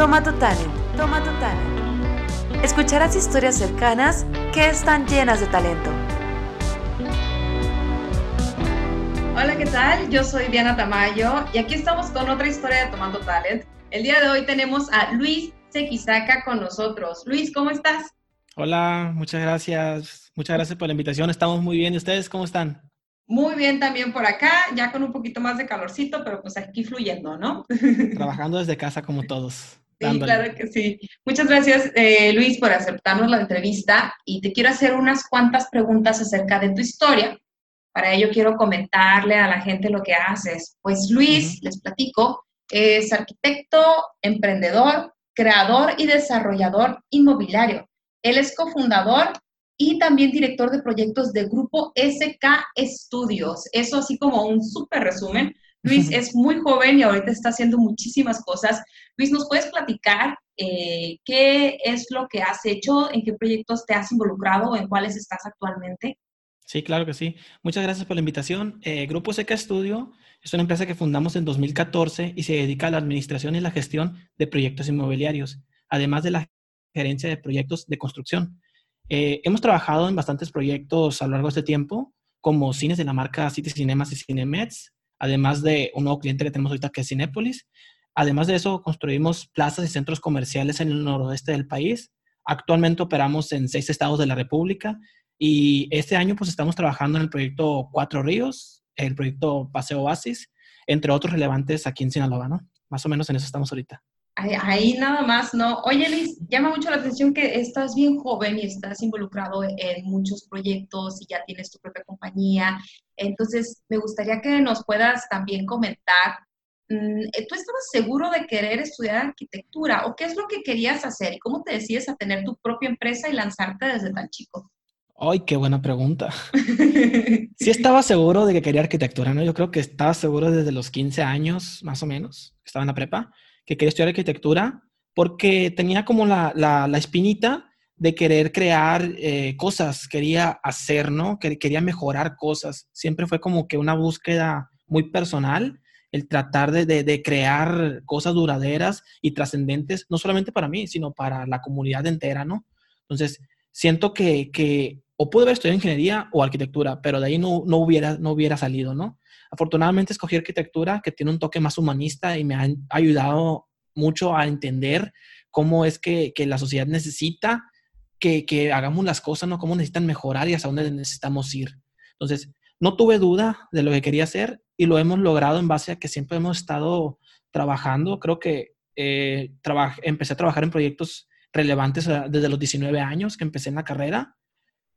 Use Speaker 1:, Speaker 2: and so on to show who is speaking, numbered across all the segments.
Speaker 1: Toma tu talent, toma tu talent. Escucharás historias cercanas que están llenas de talento.
Speaker 2: Hola, ¿qué tal? Yo soy Diana Tamayo y aquí estamos con otra historia de Tomando Talent. El día de hoy tenemos a Luis Sequisaca con nosotros. Luis, ¿cómo estás?
Speaker 3: Hola, muchas gracias. Muchas gracias por la invitación. Estamos muy bien. ¿Y ustedes cómo están?
Speaker 2: Muy bien también por acá, ya con un poquito más de calorcito, pero pues aquí fluyendo, ¿no?
Speaker 3: Trabajando desde casa como todos.
Speaker 2: Sí, claro que sí. Muchas gracias, eh, Luis, por aceptarnos la entrevista y te quiero hacer unas cuantas preguntas acerca de tu historia. Para ello quiero comentarle a la gente lo que haces. Pues Luis, les platico, es arquitecto, emprendedor, creador y desarrollador inmobiliario. Él es cofundador y también director de proyectos de Grupo SK Estudios. Eso así como un súper resumen. Luis es muy joven y ahorita está haciendo muchísimas cosas. Luis, ¿nos puedes platicar eh, qué es lo que has hecho, en qué proyectos te has involucrado, en cuáles estás actualmente?
Speaker 3: Sí, claro que sí. Muchas gracias por la invitación. Eh, Grupo SK Estudio es una empresa que fundamos en 2014 y se dedica a la administración y la gestión de proyectos inmobiliarios, además de la gerencia de proyectos de construcción. Eh, hemos trabajado en bastantes proyectos a lo largo de este tiempo, como cines de la marca City Cinemas y Cinemets, además de un nuevo cliente que tenemos ahorita que es Cinépolis. Además de eso, construimos plazas y centros comerciales en el noroeste del país. Actualmente operamos en seis estados de la República y este año pues estamos trabajando en el proyecto Cuatro Ríos, el proyecto Paseo Oasis, entre otros relevantes aquí en Sinaloa, ¿no? Más o menos en eso estamos ahorita.
Speaker 2: Ahí, nada más, ¿no? Oye, Liz, llama mucho la atención que estás bien joven y estás involucrado en muchos proyectos y ya tienes tu propia compañía. Entonces, me gustaría que nos puedas también comentar, mm, ¿tú estabas seguro de querer estudiar arquitectura o qué es lo que querías hacer y cómo te decides a tener tu propia empresa y lanzarte desde tan chico?
Speaker 3: Ay, qué buena pregunta. sí estaba seguro de que quería arquitectura, ¿no? Yo creo que estaba seguro desde los 15 años, más o menos, estaba en la prepa que quería estudiar arquitectura porque tenía como la, la, espinita de querer crear eh, cosas, quería hacer, ¿no? Quería mejorar cosas. Siempre fue como que una búsqueda muy personal, el tratar de, de, crear cosas duraderas y trascendentes, no solamente para mí, sino para la comunidad entera, ¿no? Entonces, siento que, que o pude haber estudiado ingeniería o arquitectura, pero de ahí no, no, hubiera, no hubiera salido, ¿no? Afortunadamente escogí arquitectura que tiene un toque más humanista y me ha ayudado mucho a entender cómo es que, la sociedad necesita que, hagamos las cosas, ¿no? Cómo necesitan mejorar y hasta dónde necesitamos ir. Entonces, no tuve duda de lo que quería hacer y lo hemos logrado en base a que siempre hemos estado trabajando. Creo que eh, empecé a trabajar en proyectos relevantes desde los 19 años que empecé en la carrera.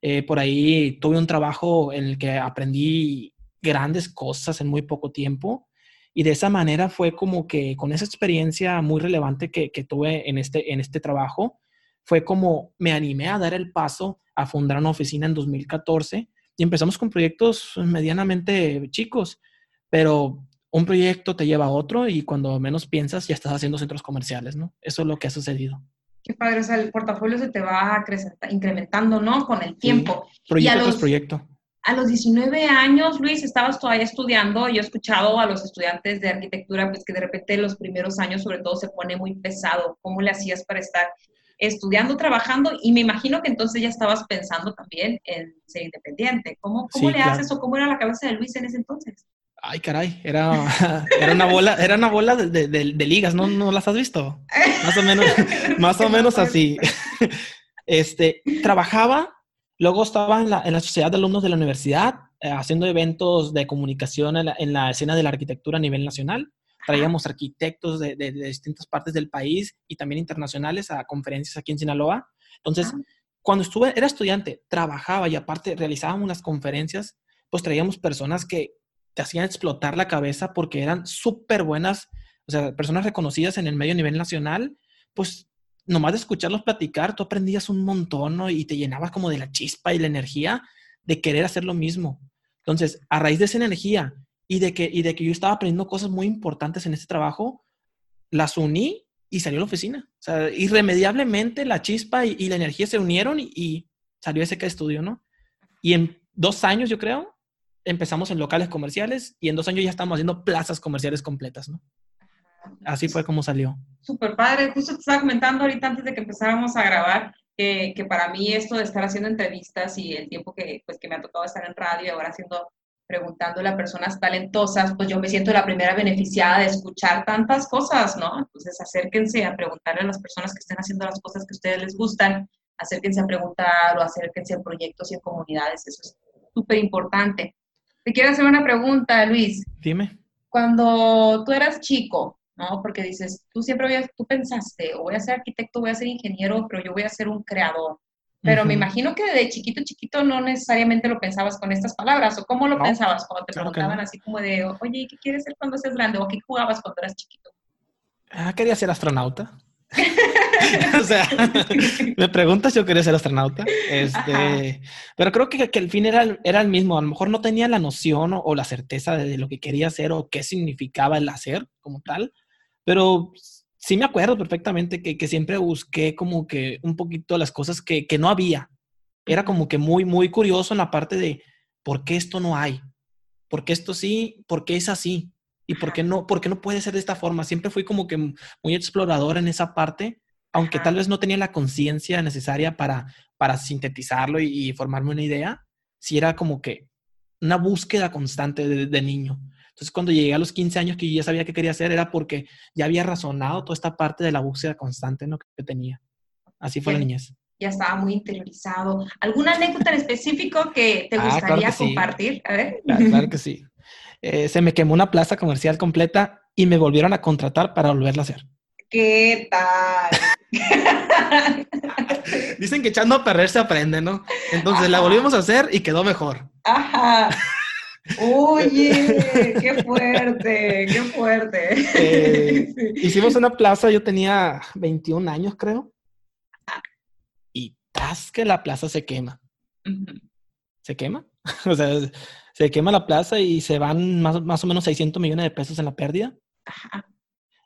Speaker 3: Eh, por ahí tuve un trabajo en el que aprendí grandes cosas en muy poco tiempo. Y de esa manera fue como que con esa experiencia muy relevante que, tuve en este, en este trabajo, fue como me animé a dar el paso a fundar una oficina en 2014 y empezamos con proyectos medianamente chicos, pero un proyecto te lleva a otro y cuando menos piensas ya estás haciendo centros comerciales, ¿no? Eso es lo que ha sucedido.
Speaker 2: Qué padre, o sea, el portafolio se te va incrementando, ¿no? Con el tiempo.
Speaker 3: proyecto tras proyecto
Speaker 2: a los 19 años, Luis, estabas todavía estudiando. Yo he escuchado a los estudiantes de arquitectura, pues que de repente los primeros años sobre todo se pone muy pesado. ¿Cómo le hacías para estar estudiando, trabajando? Y me imagino que entonces ya estabas pensando también en ser independiente. ¿Cómo, cómo le haces o cómo era la cabeza de Luis en ese entonces?
Speaker 3: Ay, caray, era, era una bola, era una bola de, de, ligas, ¿no, ¿no las has visto? Más o menos, más o menos así. Este, trabajaba Luego estaba en la, en la sociedad de alumnos de la universidad, eh, haciendo eventos de comunicación en la, escena de la arquitectura a nivel nacional. Traíamos arquitectos de, de, distintas partes del país y también internacionales a conferencias aquí en Sinaloa. Entonces, ah. cuando estuve, era estudiante, trabajaba y aparte realizábamos las conferencias, pues traíamos personas que te hacían explotar la cabeza porque eran súper buenas, o sea, personas reconocidas en el medio a nivel nacional, pues nomás de escucharlos platicar, tú aprendías un montón ¿no? y te llenabas como de la chispa y la energía de querer hacer lo mismo. Entonces, a raíz de esa energía y de que, y de que yo estaba aprendiendo cosas muy importantes en este trabajo, las uní y salió a la oficina. O sea, irremediablemente la chispa y, la energía se unieron y, salió ese que estudio, ¿no? Y en dos años, yo creo, empezamos en locales comerciales y en dos años ya estamos haciendo plazas comerciales completas, ¿no? Así fue como salió.
Speaker 2: Súper padre. Justo te estaba comentando ahorita antes de que empezáramos a grabar que, que, para mí esto de estar haciendo entrevistas y el tiempo que, pues, que me ha tocado estar en radio y ahora haciendo preguntándole a personas talentosas, pues yo me siento la primera beneficiada de escuchar tantas cosas, ¿no? Entonces acérquense a preguntarle a las personas que estén haciendo las cosas que a ustedes les gustan, acérquense a preguntar o acérquense a proyectos y en comunidades, eso es súper importante. Te quiero hacer una pregunta, Luis.
Speaker 3: Dime.
Speaker 2: Cuando tú eras chico, ¿no? Porque dices, tú siempre habías, tú pensaste, o voy a ser arquitecto, voy a ser ingeniero, pero yo voy a ser un creador. Pero me imagino que de chiquito, chiquito no necesariamente lo pensabas con estas palabras, o cómo lo pensabas cuando te preguntaban así como de, oye, ¿qué quieres ser cuando seas grande? ¿O qué jugabas cuando eras chiquito?
Speaker 3: Ah, quería ser astronauta. o sea, me preguntas, yo quería ser astronauta. Este, pero creo que, que, el fin era, era el mismo. A lo mejor no tenía la noción o, la certeza de, lo que quería hacer o qué significaba el hacer como tal, pero sí me acuerdo perfectamente que, que, siempre busqué como que un poquito las cosas que, que, no había. Era como que muy, muy curioso en la parte de por qué esto no hay, por qué esto sí, por qué es así y por qué no, por qué no puede ser de esta forma. Siempre fui como que muy explorador en esa parte, aunque tal vez no tenía la conciencia necesaria para, para sintetizarlo y, formarme una idea. Sí era como que una búsqueda constante de, de niño. Entonces, cuando llegué a los 15 años que yo ya sabía qué quería hacer, era porque ya había razonado toda esta parte de la búsqueda constante ¿no? que tenía. Así fue la niñez.
Speaker 2: Ya estaba muy interiorizado. ¿Alguna anécdota en específico que te ah, gustaría compartir? A ver.
Speaker 3: Claro, que sí. Eh, se me quemó una plaza comercial completa y me volvieron a contratar para volverla a hacer.
Speaker 2: ¿Qué tal?
Speaker 3: Dicen que echando a perder se aprende, ¿no? Entonces la volvimos a hacer y quedó mejor.
Speaker 2: Ajá. Oye, qué fuerte, qué fuerte.
Speaker 3: Eh, hicimos una plaza, yo tenía 21 años, creo. Y tras que la plaza se quema. ¿Se quema? o sea, se quema la plaza y se van más, más, o menos 600 millones de pesos en la pérdida.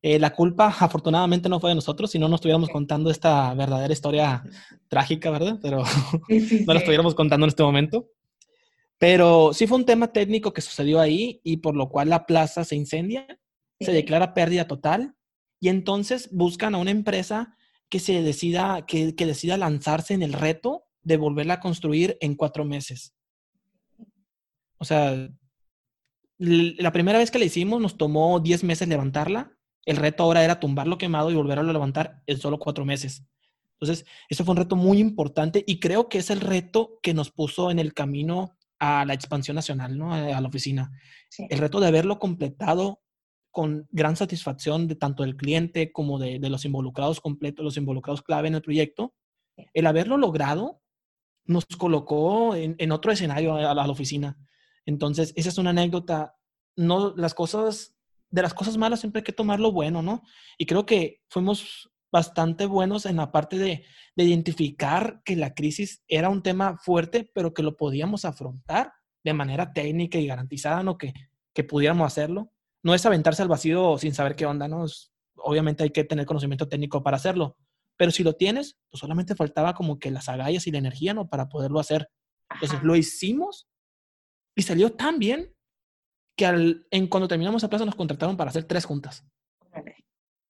Speaker 3: Eh, la culpa, afortunadamente, no fue de nosotros, si no nos estuviéramos contando esta verdadera historia trágica, ¿verdad? Pero no la estuviéramos contando en este momento. Pero sí fue un tema técnico que sucedió ahí y por lo cual la plaza se incendia, se declara pérdida total y entonces buscan a una empresa que se decida, que, que decida lanzarse en el reto de volverla a construir en cuatro meses. O sea, la primera vez que la hicimos nos tomó diez meses levantarla. El reto ahora era tumbarlo quemado y volverlo a levantar en solo cuatro meses. Entonces, eso fue un reto muy importante y creo que es el reto que nos puso en el camino a la expansión nacional, ¿no? A la oficina. El reto de haberlo completado con gran satisfacción de tanto del cliente como de, los involucrados completos, los involucrados clave en el proyecto, el haberlo logrado nos colocó en, otro escenario a la, oficina. Entonces, esa es una anécdota. No, las cosas, de las cosas malas siempre hay que tomar lo bueno, ¿no? Y creo que fuimos bastante buenos en la parte de, identificar que la crisis era un tema fuerte, pero que lo podíamos afrontar de manera técnica y garantizada, ¿no? Que, que pudiéramos hacerlo. No es aventarse al vacío sin saber qué onda, ¿no? obviamente hay que tener conocimiento técnico para hacerlo, pero si lo tienes, pues solamente faltaba como que las agallas y la energía, ¿no? Para poderlo hacer. Entonces lo hicimos y salió tan bien que al, en, cuando terminamos la plaza nos contrataron para hacer tres juntas.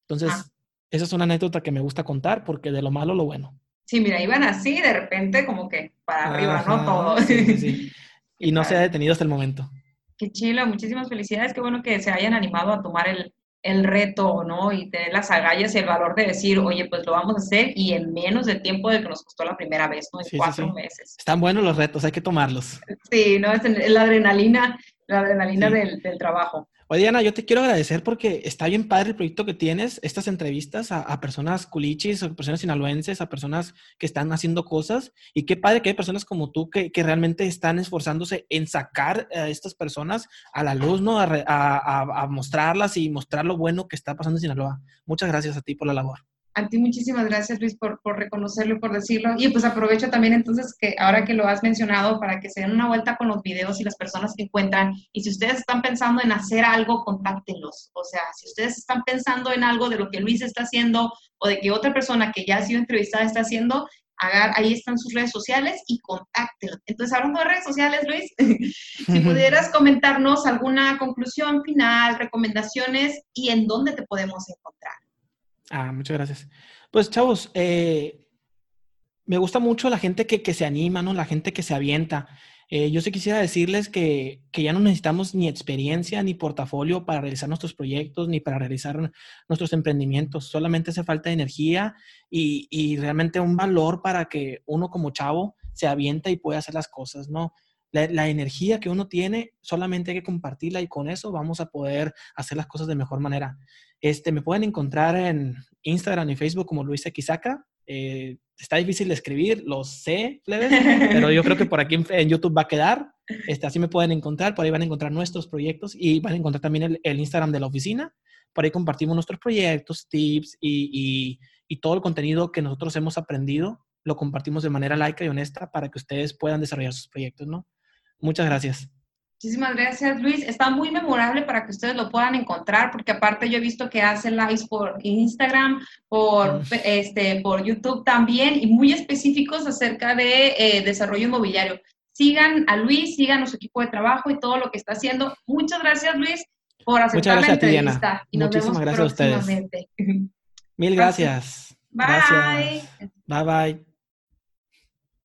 Speaker 3: Entonces, ah esa es una anécdota que me gusta contar porque de lo malo lo bueno.
Speaker 2: Sí, mira, iban así de repente como que para arriba, ¿no? Todo.
Speaker 3: Sí, Y no se ha detenido hasta el momento.
Speaker 2: Qué chilo, muchísimas felicidades, qué bueno que se hayan animado a tomar el, el reto, ¿no? Y tener las agallas y el valor de decir, oye, pues lo vamos a hacer y en menos de tiempo de que nos costó la primera vez, ¿no? En cuatro meses.
Speaker 3: Están buenos los retos, hay que tomarlos.
Speaker 2: Sí, ¿no? Es la adrenalina, la adrenalina del, del trabajo.
Speaker 3: Oye, Diana, yo te quiero agradecer porque está bien padre el proyecto que tienes, estas entrevistas a, personas culichis, a personas sinaloenses, a personas que están haciendo cosas. Y qué padre que hay personas como tú que, realmente están esforzándose en sacar a estas personas a la luz, ¿no? A, a mostrarlas y mostrar lo bueno que está pasando en Sinaloa. Muchas gracias a ti por la labor.
Speaker 2: A ti muchísimas gracias, Luis, por, por reconocerlo y por decirlo. Y pues aprovecho también entonces que ahora que lo has mencionado para que se den una vuelta con los videos y las personas que encuentran. Y si ustedes están pensando en hacer algo, contáctenlos. O sea, si ustedes están pensando en algo de lo que Luis está haciendo o de que otra persona que ya ha sido entrevistada está haciendo, ahí están sus redes sociales y contáctenlo. Entonces, hablando de redes sociales, Luis, si pudieras comentarnos alguna conclusión final, recomendaciones y en dónde te podemos encontrar.
Speaker 3: Ah, muchas gracias. Pues, chavos, eh, me gusta mucho la gente que, que, se anima, ¿no? La gente que se avienta. Eh, yo sí quisiera decirles que, que, ya no necesitamos ni experiencia ni portafolio para realizar nuestros proyectos ni para realizar nuestros emprendimientos. Solamente hace falta energía y, y realmente un valor para que uno como chavo se avienta y pueda hacer las cosas, ¿no? La, la, energía que uno tiene solamente hay que compartirla y con eso vamos a poder hacer las cosas de mejor manera. Este, me pueden encontrar en Instagram y Facebook como Luis Xaca. Eh, está difícil de escribir, lo sé, pero yo creo que por aquí en, YouTube va a quedar. Este, así me pueden encontrar, por ahí van a encontrar nuestros proyectos y van a encontrar también el, el Instagram de la oficina. Por ahí compartimos nuestros proyectos, tips y, y, y, todo el contenido que nosotros hemos aprendido, lo compartimos de manera laica y honesta para que ustedes puedan desarrollar sus proyectos, ¿no? Muchas gracias.
Speaker 2: Muchísimas gracias, Luis. Está muy memorable para que ustedes lo puedan encontrar, porque aparte yo he visto que hace lives por Instagram, por, este, por YouTube también, y muy específicos acerca de eh, desarrollo inmobiliario. Sigan a Luis, sigan a su equipo de trabajo y todo lo que está haciendo. Muchas gracias, Luis, por aceptar
Speaker 3: Muchas gracias
Speaker 2: la entrevista.
Speaker 3: A ti, y nos Muchísimas vemos gracias a ustedes. Mil gracias.
Speaker 2: Bye.
Speaker 3: Gracias. Bye bye.